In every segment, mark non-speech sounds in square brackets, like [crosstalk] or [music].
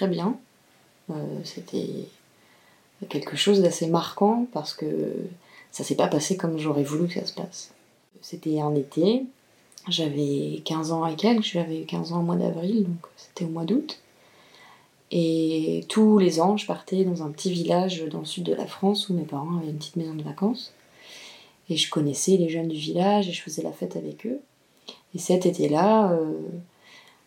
très bien. C'était quelque chose d'assez marquant parce que ça s'est pas passé comme j'aurais voulu que ça se passe. C'était un été, j'avais 15 ans et quelques, j'avais 15 ans au mois d'avril, donc c'était au mois d'août. Et tous les ans, je partais dans un petit village dans le sud de la France où mes parents avaient une petite maison de vacances. Et je connaissais les jeunes du village et je faisais la fête avec eux. Et cet été-là, euh,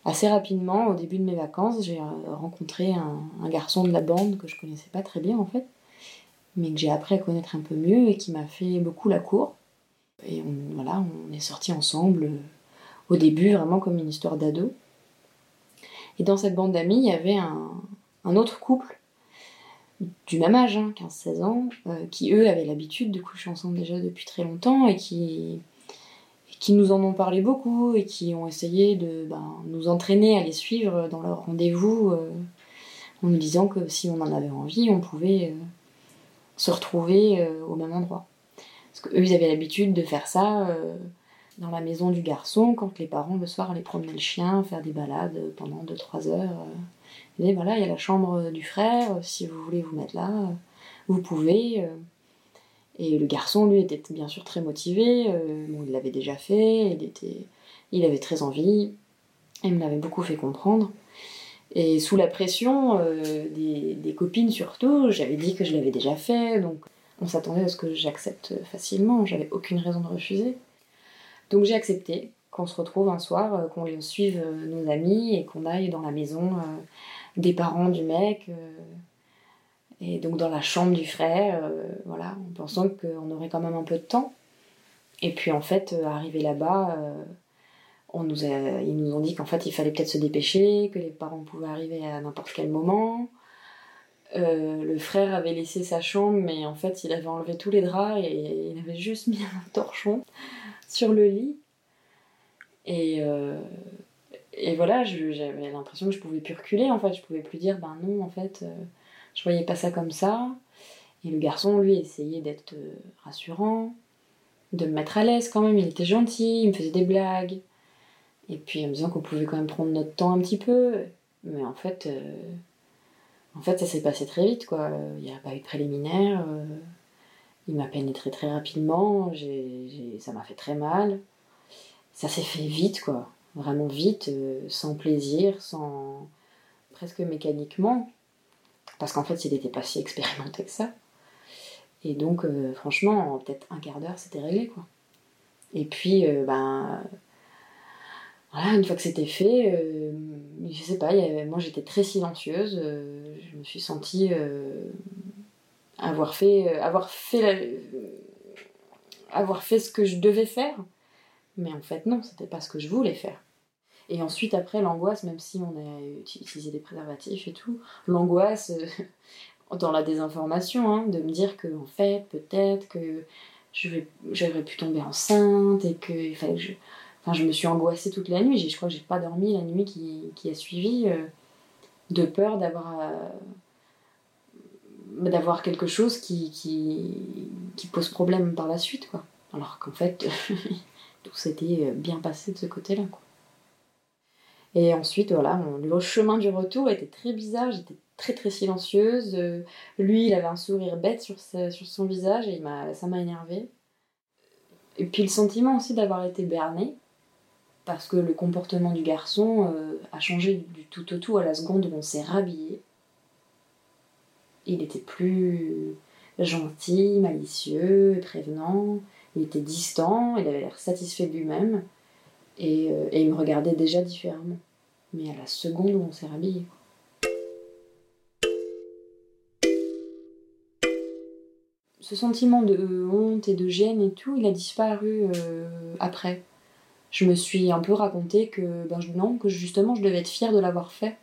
assez rapidement, au début de mes vacances, j'ai euh, rencontré un, garçon de la bande que je connaissais pas très bien en fait, mais que j'ai appris à connaître un peu mieux et qui m'a fait beaucoup la cour. Et voilà, on est sortis ensemble euh, au début vraiment comme une histoire d'ado. Et dans cette bande d'amis, il y avait un, autre couple du même âge, 15-16 hein, ans, euh, qui eux avaient l'habitude de coucher ensemble déjà depuis très longtemps et qui, qui nous en ont parlé beaucoup et qui ont essayé de ben, nous entraîner à les suivre dans leur rendez-vous euh, en nous disant que si on en avait envie, on pouvait euh, se retrouver au même endroit. Parce qu'eux, ils avaient l'habitude de faire ça dans la maison du garçon quand les parents le soir allaient promener le chien, faire des balades pendant 2-3 heures. Et euh. voilà, il y a la chambre du frère, si vous voulez vous mettre là, vous pouvez. Euh. Et le garçon, lui, était bien sûr très motivé. Euh, il l'avait déjà fait, il, avait très envie. Il me l'avait beaucoup fait comprendre. Et sous la pression des, des, copines surtout, j'avais dit que je l'avais déjà fait, donc on s'attendait à ce que j'accepte facilement, j'avais aucune raison de refuser. Donc j'ai accepté qu'on se retrouve un soir, euh, qu'on suive euh, nos amis et qu'on aille dans la maison euh, des parents du mec. Et donc dans la chambre du frère, voilà, en pensant qu'on aurait quand même un peu de temps. Et puis en fait, arrivé là-bas, on nous ils nous ont dit qu'en fait il fallait peut-être se dépêcher, que les parents pouvaient arriver à n'importe quel moment. le frère avait laissé sa chambre, mais en fait il avait enlevé tous les draps et il avait juste mis un torchon sur le lit. Et, euh, et voilà, j'avais l'impression que je pouvais plus reculer, en fait. Je pouvais plus dire, ben non, en fait, euh, je voyais pas ça comme ça. Et le garçon, lui, essayait d'être euh, rassurant, de me mettre à l'aise quand même. Il était gentil, il me faisait des blagues. Et puis en me disant qu'on pouvait quand même prendre notre temps un petit peu. Mais en fait, en fait ça s'est passé très vite, quoi. Il n'y a pas eu de préliminaire. Il m'a pénétré très rapidement, ça m'a fait très mal. Ça s'est fait vite, quoi. Vraiment vite, euh, sans plaisir, sans. presque mécaniquement. Parce qu'en fait, il n'était pas si expérimenté que ça. Et donc, euh, franchement, en peut-être un quart d'heure, c'était réglé, quoi. Et puis, euh, ben. Voilà, une fois que c'était fait, je sais pas, moi j'étais très silencieuse, je me suis sentie avoir fait, euh, avoir fait, avoir fait ce que je devais faire. Mais en fait, non, c'était pas ce que je voulais faire. Et ensuite, après, l'angoisse, même si on a utilisé des préservatifs et tout, l'angoisse euh, [laughs] dans la désinformation, hein, de me dire que, en fait, peut-être que j'aurais pu tomber enceinte et que je. Enfin, je me suis angoissée toute la nuit. Je crois que j'ai pas dormi la nuit qui, qui a suivi, euh, de peur d'avoir d'avoir quelque chose qui, qui, pose problème par la suite, quoi. Alors qu'en fait, [laughs] tout s'était bien passé de ce côté-là, quoi. Et ensuite, voilà, le chemin du retour était très bizarre, j'étais très très silencieuse. lui, il avait un sourire bête sur, sur son visage et il ça m'a énervé. Et puis le sentiment aussi d'avoir été berné, parce que le comportement du garçon euh, a changé du tout au tout à la seconde où on s'est rhabillé il était plus gentil, malicieux, prévenant, il était distant, il avait l'air satisfait de lui-même, et, euh, il me regardait déjà différemment. Mais à la seconde où on s'est rhabillé. Ce sentiment de honte et de gêne et tout, il a disparu euh, après. Je me suis un peu raconté que, ben, non, que justement je devais être fière de l'avoir fait.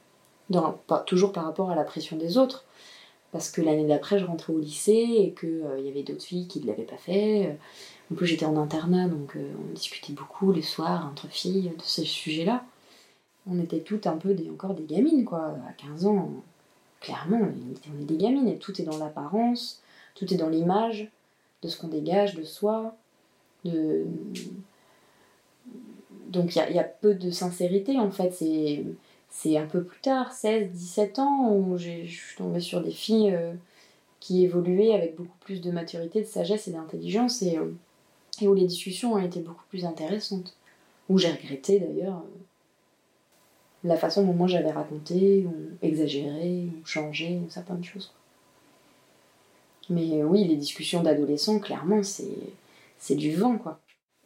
toujours par rapport à la pression des autres, parce que l'année d'après je rentrais au lycée et qu'il euh, y avait d'autres filles qui ne l'avaient pas fait. En plus j'étais en internat donc euh, on discutait beaucoup les soirs entre filles de ces sujets-là. On était toutes un peu des, encore des gamines quoi, à 15 ans. Clairement on est des gamines et tout est dans l'apparence, tout est dans l'image de ce qu'on dégage de soi. De... Donc il y, a peu de sincérité en fait, c'est c'est un peu plus tard, 16, 17 ans, où je suis tombée sur des filles euh, qui évoluaient avec beaucoup plus de maturité, de sagesse et d'intelligence, et, euh, et, où les discussions ont été beaucoup plus intéressantes. Où j'ai regretté d'ailleurs la façon dont moi j'avais raconté, ou exagéré, ou changé, ou certaines choses. Mais oui, les discussions d'adolescents, clairement, c'est du vent, quoi.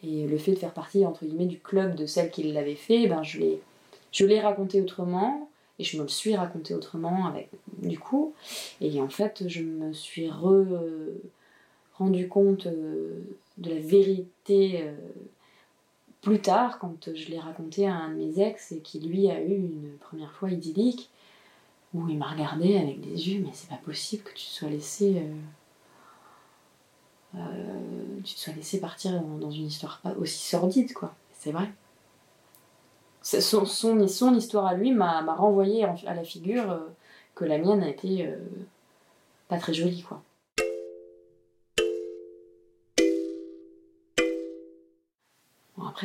Et le fait de faire partie, entre guillemets, du club de celles qui l'avaient fait, ben je l'ai raconté autrement, et je me le suis raconté autrement avec du coup. Et en fait, je me suis rendu compte euh, de la vérité euh, plus tard, quand je l'ai raconté à un de mes ex, et qui lui a eu une première fois idyllique, où il m'a regardé avec des yeux, mais c'est pas possible que tu sois laissé. Euh, tu te sois laissé partir dans, une histoire aussi sordide, quoi. C'est vrai son, histoire à lui m'a renvoyé à la figure euh, que la mienne a été euh, pas très jolie, quoi.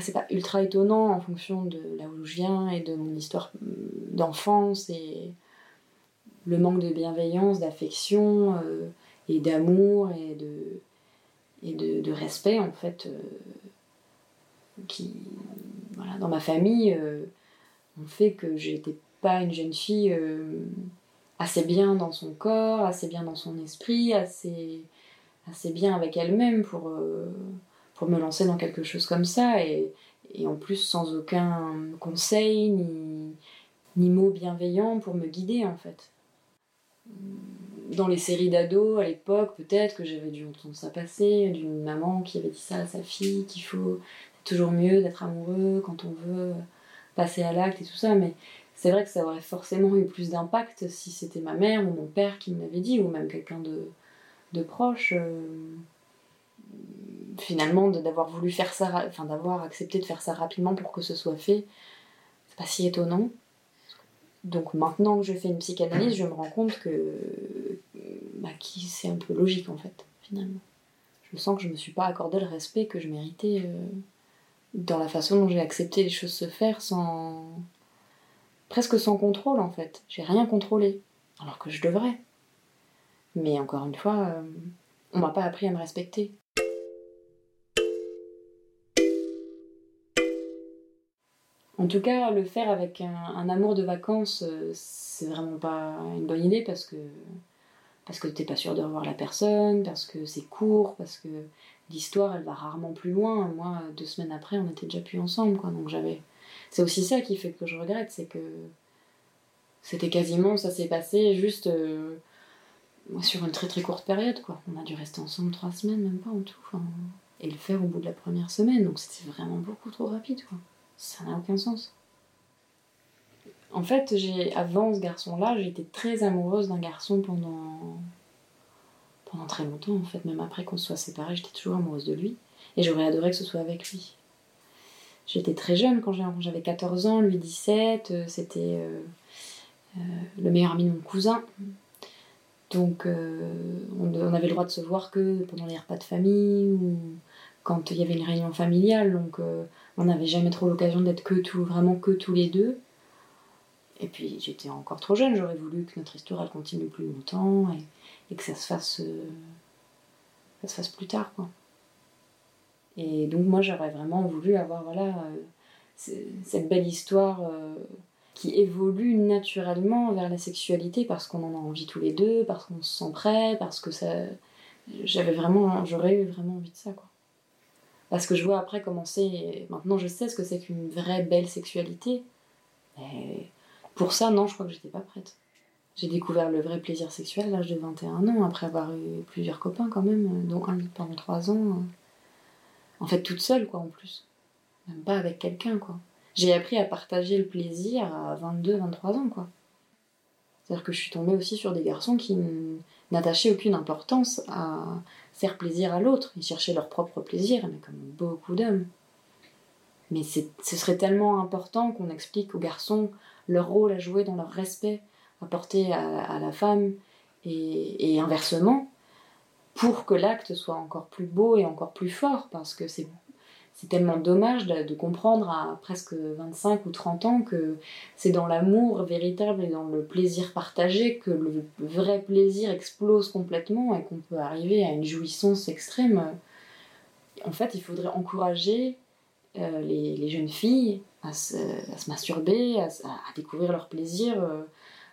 C'est pas ultra étonnant en fonction de là où je viens et de mon histoire mm, d'enfance et le manque de bienveillance, d'affection euh, et d'amour et de, et de, respect, en fait, qui, voilà, dans ma famille, euh, on fait que j'étais pas une jeune fille euh, assez bien dans son corps, assez bien dans son esprit, assez, assez bien avec elle-même pour, euh, pour me lancer dans quelque chose comme ça. Et, et en plus, sans aucun conseil ni, ni mot bienveillant pour me guider, en fait. Dans les séries d'ados, à l'époque, peut-être que j'avais dû entendre ça passer, d'une maman qui avait dit ça à sa fille, qu'il faut toujours mieux d'être amoureux quand on veut passer à l'acte et tout ça, mais c'est vrai que ça aurait forcément eu plus d'impact si c'était ma mère ou mon père qui me l'avait dit, ou même quelqu'un de, de proche. Euh, finalement, d'avoir voulu faire ça, enfin d'avoir accepté de faire ça rapidement pour que ce soit fait, c'est pas si étonnant. Donc maintenant que je fais une psychanalyse, je me rends compte que bah, c'est un peu logique en fait, finalement. Je sens que je me suis pas accordé le respect que je méritais. Euh, dans la façon dont j'ai accepté les choses se faire sans. presque sans contrôle en fait. J'ai rien contrôlé, alors que je devrais. Mais encore une fois, euh, on m'a pas appris à me respecter. En tout cas, le faire avec un, amour de vacances, euh, c'est vraiment pas une bonne idée parce que parce que t'es pas sûr de revoir la personne, parce que c'est court, parce que l'histoire elle va rarement plus loin. Moi, deux semaines après, on était déjà plus ensemble, quoi. Donc j'avais. C'est aussi ça qui fait que je regrette, c'est que c'était quasiment, ça s'est passé juste euh, sur une très très courte période, quoi. On a dû rester ensemble trois semaines, même pas en tout. et le faire au bout de la première semaine, donc c'était vraiment beaucoup trop rapide, quoi. Ça n'a aucun sens. En fait, avant ce garçon-là, j'étais très amoureuse d'un garçon pendant pendant très longtemps, en fait, même après qu'on soit séparés, j'étais toujours amoureuse de lui. Et j'aurais adoré que ce soit avec lui. J'étais très jeune quand j'avais 14 ans, lui 17, euh, c'était euh, euh, le meilleur ami de mon cousin. Donc on, avait le droit de se voir que pendant les repas de famille ou quand il y avait une réunion familiale. Donc on n'avait jamais trop l'occasion d'être que tout, vraiment que tous les deux. Et puis j'étais encore trop jeune, j'aurais voulu que notre histoire continue plus longtemps et, que ça se fasse euh, ça se fasse plus tard quoi. Et donc moi j'aurais vraiment voulu avoir voilà euh, cette belle histoire euh, qui évolue naturellement vers la sexualité parce qu'on en a envie tous les deux, parce qu'on se sent prêt, parce que ça j'avais vraiment j'aurais vraiment envie de ça quoi. Parce que je vois après commencer maintenant je sais ce que c'est qu'une vraie belle sexualité. Mais pour ça, non, je crois que j'étais pas prête. J'ai découvert le vrai plaisir sexuel à l'âge de 21 ans, après avoir eu plusieurs copains quand même, dont un pendant 3 ans. En fait, toute seule, quoi, en plus. Même pas avec quelqu'un, quoi. J'ai appris à partager le plaisir à 22, 23 ans, quoi. C'est-à-dire que je suis tombée aussi sur des garçons qui n'attachaient aucune importance à faire plaisir à l'autre. Ils cherchaient leur propre plaisir, mais comme beaucoup d'hommes. Mais ce serait tellement important qu'on explique aux garçons leur rôle à jouer dans leur respect apporté à, à la femme et, et, inversement, pour que l'acte soit encore plus beau et encore plus fort, parce que c'est c'est tellement dommage de, comprendre à presque 25 ou 30 ans que c'est dans l'amour véritable et dans le plaisir partagé que le vrai plaisir explose complètement et qu'on peut arriver à une jouissance extrême. En fait, il faudrait encourager euh, les, jeunes filles à se, masturber, à, découvrir leur plaisir euh,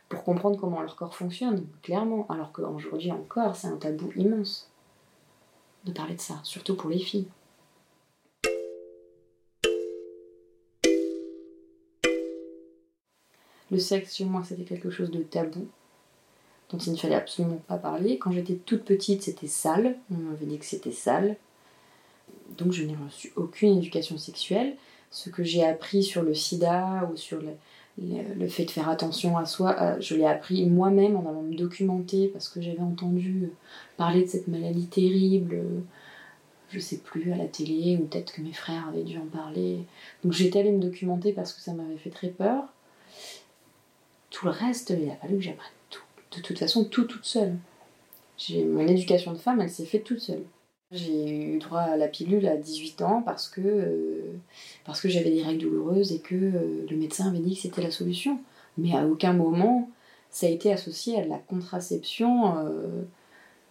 pour comprendre comment leur corps fonctionne, clairement. Alors qu'aujourd'hui encore, c'est un tabou immense de parler de ça, surtout pour les filles. Le sexe, chez moi, c'était quelque chose de tabou, dont il ne fallait absolument pas parler. Quand j'étais toute petite, c'était sale. On m'avait dit que c'était sale. Donc je n'ai reçu aucune éducation sexuelle. Ce que j'ai appris sur le sida ou sur le, fait de faire attention à soi, euh, je l'ai appris moi-même en allant me documenter parce que j'avais entendu parler de cette maladie terrible, euh, je sais plus, à la télé, ou peut-être que mes frères avaient dû en parler. Donc j'étais allée me documenter parce que ça m'avait fait très peur. Tout le reste, il a fallu que j'apprenne tout. De toute façon, tout toute seule. Mon éducation de femme, elle s'est faite toute seule. J'ai eu droit à la pilule à 18 ans parce que, euh, parce que j'avais des règles douloureuses et que euh, le médecin avait dit que c'était la solution. Mais à aucun moment, ça a été associé à la contraception. Euh,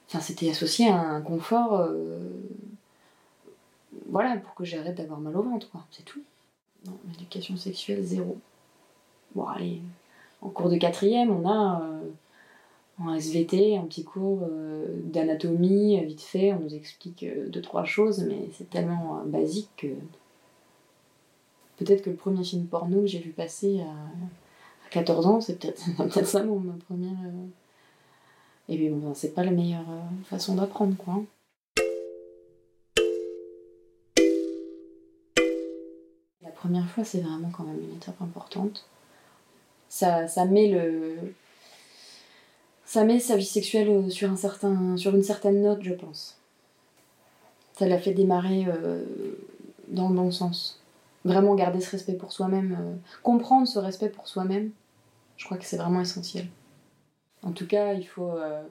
enfin, c'était associé à un confort. voilà, pour que j'arrête d'avoir mal au ventre, quoi. C'est tout. Non, l'éducation sexuelle, zéro. Bon, allez, en cours de quatrième, on a euh, en SVT un petit cours euh, d'anatomie, vite fait, on nous explique euh, deux, trois choses, mais c'est tellement basique que. Peut-être que le premier film porno que j'ai vu passer à, 14 ans, [laughs] c'est peut-être ça mon première. Et puis bon, c'est pas la meilleure façon d'apprendre, quoi. La première fois, c'est vraiment quand même une étape importante ça, ça met le ça met sa vie sexuelle sur, un certain, sur une certaine note, je pense. Ça l'a fait démarrer euh, dans le bon sens. Vraiment garder ce respect pour soi-même, euh, comprendre ce respect pour soi-même, je crois que c'est vraiment essentiel. En tout cas, il faut, euh,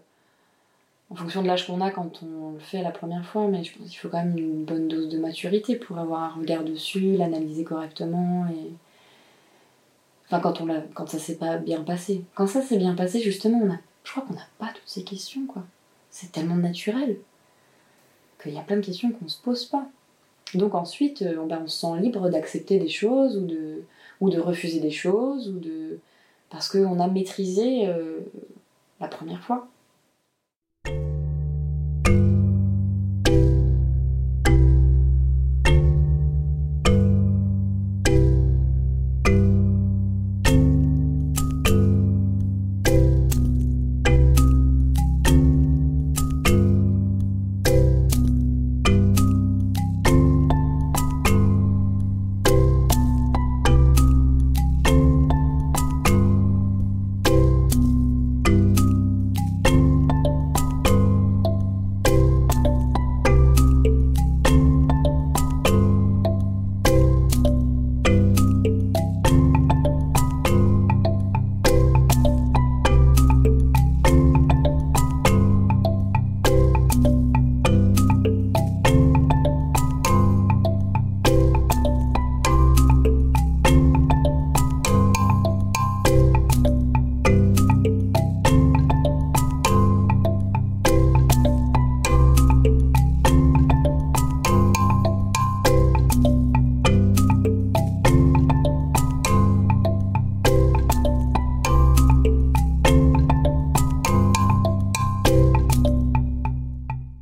en fonction de l'âge qu'on a quand on le fait la première fois, mais je pense qu'il faut quand même une bonne dose de maturité pour avoir un regard dessus, l'analyser correctement et Enfin, quand, on quand ça s'est pas bien passé. Quand ça s'est bien passé, justement, on je crois qu'on n'a pas toutes ces questions, quoi. C'est tellement naturel qu'il y a plein de questions qu'on se pose pas. Donc ensuite, euh, ben, on se sent libre d'accepter des choses ou de, ou de refuser des choses ou de parce qu'on a maîtrisé euh, la première fois.